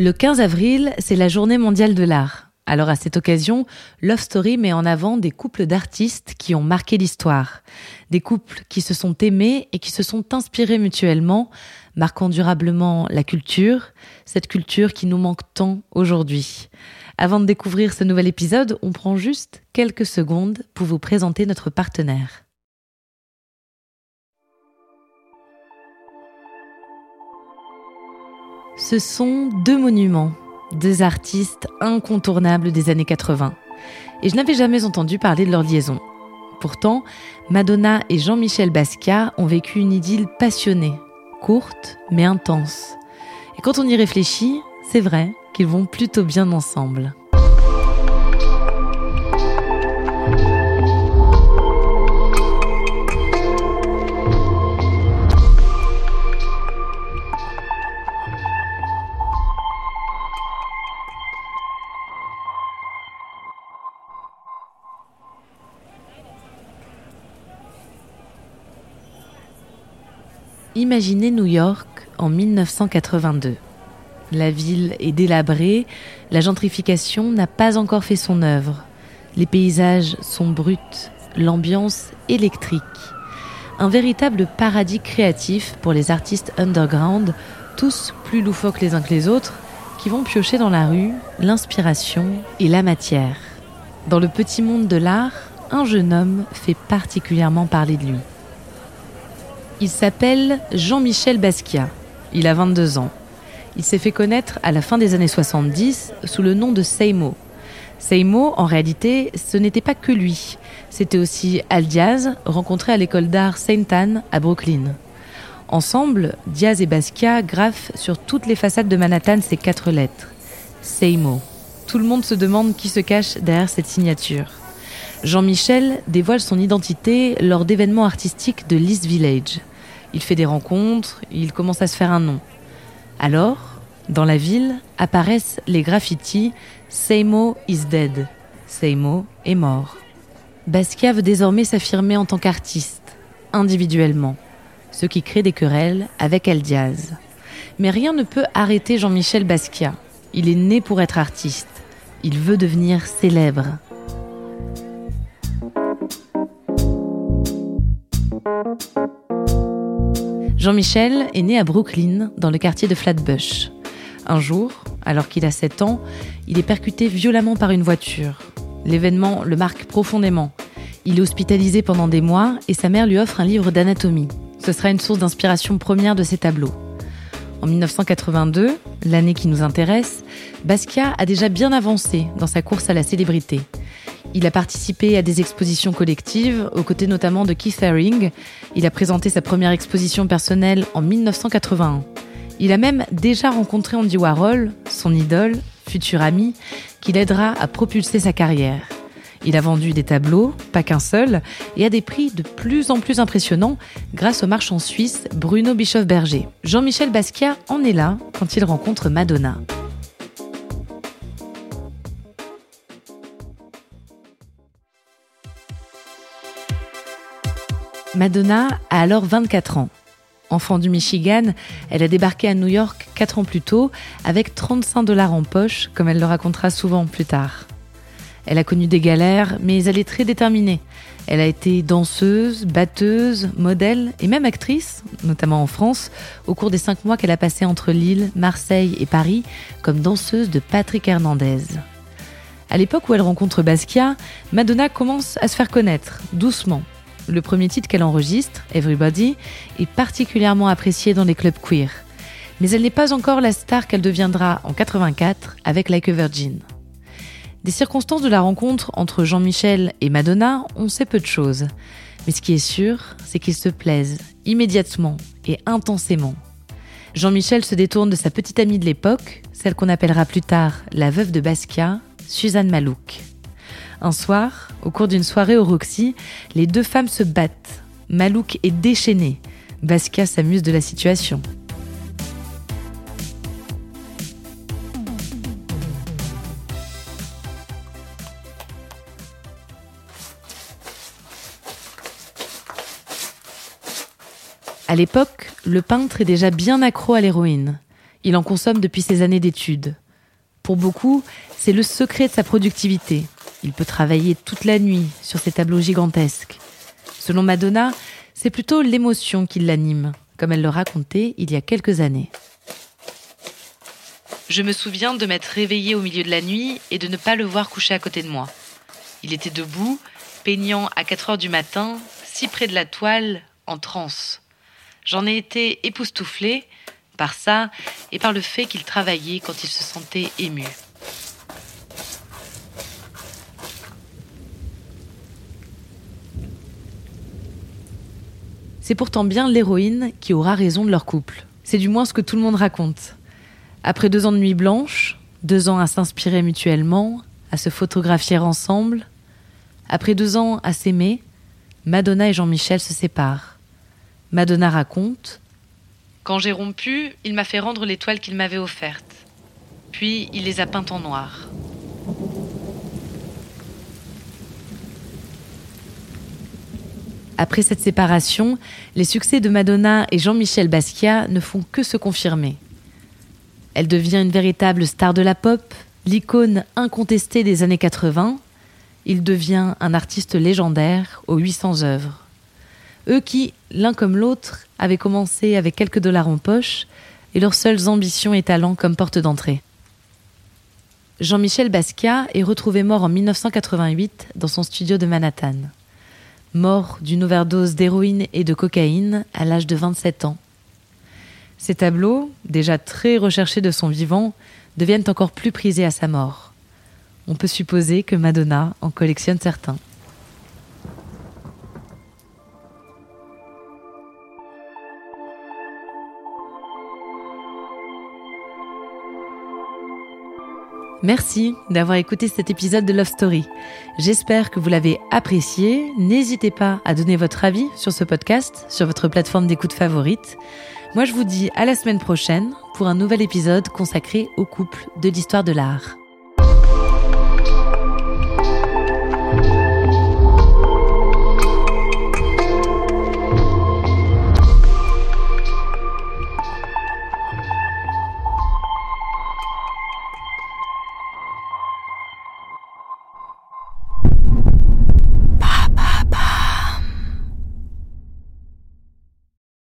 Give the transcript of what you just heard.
Le 15 avril, c'est la journée mondiale de l'art. Alors à cette occasion, Love Story met en avant des couples d'artistes qui ont marqué l'histoire. Des couples qui se sont aimés et qui se sont inspirés mutuellement, marquant durablement la culture, cette culture qui nous manque tant aujourd'hui. Avant de découvrir ce nouvel épisode, on prend juste quelques secondes pour vous présenter notre partenaire. Ce sont deux monuments, deux artistes incontournables des années 80. Et je n'avais jamais entendu parler de leur liaison. Pourtant, Madonna et Jean-Michel Basquiat ont vécu une idylle passionnée, courte mais intense. Et quand on y réfléchit, c'est vrai qu'ils vont plutôt bien ensemble. Imaginez New York en 1982. La ville est délabrée, la gentrification n'a pas encore fait son œuvre. Les paysages sont bruts, l'ambiance électrique. Un véritable paradis créatif pour les artistes underground, tous plus loufoques les uns que les autres, qui vont piocher dans la rue l'inspiration et la matière. Dans le petit monde de l'art, un jeune homme fait particulièrement parler de lui. Il s'appelle Jean-Michel Basquiat. Il a 22 ans. Il s'est fait connaître à la fin des années 70 sous le nom de Seimo. Seimo, en réalité, ce n'était pas que lui. C'était aussi Al Diaz, rencontré à l'école d'art Saint Anne à Brooklyn. Ensemble, Diaz et Basquiat graffent sur toutes les façades de Manhattan ces quatre lettres. Seimo. Tout le monde se demande qui se cache derrière cette signature. Jean-Michel dévoile son identité lors d'événements artistiques de l'East Village. Il fait des rencontres, il commence à se faire un nom. Alors, dans la ville, apparaissent les graffitis Seimo is dead. Seimo est mort. Basquiat veut désormais s'affirmer en tant qu'artiste, individuellement, ce qui crée des querelles avec El Diaz. Mais rien ne peut arrêter Jean-Michel Basquiat. Il est né pour être artiste. Il veut devenir célèbre. Jean-Michel est né à Brooklyn, dans le quartier de Flatbush. Un jour, alors qu'il a 7 ans, il est percuté violemment par une voiture. L'événement le marque profondément. Il est hospitalisé pendant des mois et sa mère lui offre un livre d'anatomie. Ce sera une source d'inspiration première de ses tableaux. En 1982, l'année qui nous intéresse, Basquiat a déjà bien avancé dans sa course à la célébrité. Il a participé à des expositions collectives, aux côtés notamment de Keith Haring. Il a présenté sa première exposition personnelle en 1981. Il a même déjà rencontré Andy Warhol, son idole, futur ami, qui l'aidera à propulser sa carrière. Il a vendu des tableaux, pas qu'un seul, et à des prix de plus en plus impressionnants grâce au marchand suisse Bruno Bischoff-Berger. Jean-Michel Basquiat en est là quand il rencontre Madonna. Madonna a alors 24 ans. Enfant du Michigan, elle a débarqué à New York 4 ans plus tôt avec 35 dollars en poche, comme elle le racontera souvent plus tard. Elle a connu des galères, mais elle est très déterminée. Elle a été danseuse, batteuse, modèle et même actrice, notamment en France, au cours des cinq mois qu'elle a passé entre Lille, Marseille et Paris comme danseuse de Patrick Hernandez. À l'époque où elle rencontre Basquiat, Madonna commence à se faire connaître, doucement, le premier titre qu'elle enregistre, Everybody, est particulièrement apprécié dans les clubs queer. Mais elle n'est pas encore la star qu'elle deviendra en 84 avec Like a Virgin. Des circonstances de la rencontre entre Jean-Michel et Madonna, on sait peu de choses. Mais ce qui est sûr, c'est qu'ils se plaisent immédiatement et intensément. Jean-Michel se détourne de sa petite amie de l'époque, celle qu'on appellera plus tard la veuve de Basquiat, Suzanne Malouk. Un soir, au cours d'une soirée au Roxy, les deux femmes se battent. Malouk est déchaîné. Basquiat s'amuse de la situation. À l'époque, le peintre est déjà bien accro à l'héroïne. Il en consomme depuis ses années d'études. Pour beaucoup, c'est le secret de sa productivité. Il peut travailler toute la nuit sur ses tableaux gigantesques. Selon Madonna, c'est plutôt l'émotion qui l'anime, comme elle le racontait il y a quelques années. Je me souviens de m'être réveillée au milieu de la nuit et de ne pas le voir coucher à côté de moi. Il était debout, peignant à 4 heures du matin, si près de la toile, en transe. J'en ai été époustouflée par ça et par le fait qu'il travaillait quand il se sentait ému. C'est pourtant bien l'héroïne qui aura raison de leur couple. C'est du moins ce que tout le monde raconte. Après deux ans de nuit blanche, deux ans à s'inspirer mutuellement, à se photographier ensemble, après deux ans à s'aimer, Madonna et Jean-Michel se séparent. Madonna raconte Quand j'ai rompu, il m'a fait rendre les toiles qu'il m'avait offertes. Puis il les a peintes en noir. Après cette séparation, les succès de Madonna et Jean-Michel Basquiat ne font que se confirmer. Elle devient une véritable star de la pop, l'icône incontestée des années 80. Il devient un artiste légendaire aux 800 œuvres. Eux qui, l'un comme l'autre, avaient commencé avec quelques dollars en poche et leurs seules ambitions et talents comme porte d'entrée. Jean-Michel Basquiat est retrouvé mort en 1988 dans son studio de Manhattan mort d'une overdose d'héroïne et de cocaïne à l'âge de 27 ans. Ces tableaux, déjà très recherchés de son vivant, deviennent encore plus prisés à sa mort. On peut supposer que Madonna en collectionne certains. Merci d'avoir écouté cet épisode de Love Story. J'espère que vous l'avez apprécié. N'hésitez pas à donner votre avis sur ce podcast, sur votre plateforme d'écoute favorite. Moi, je vous dis à la semaine prochaine pour un nouvel épisode consacré au couple de l'histoire de l'art.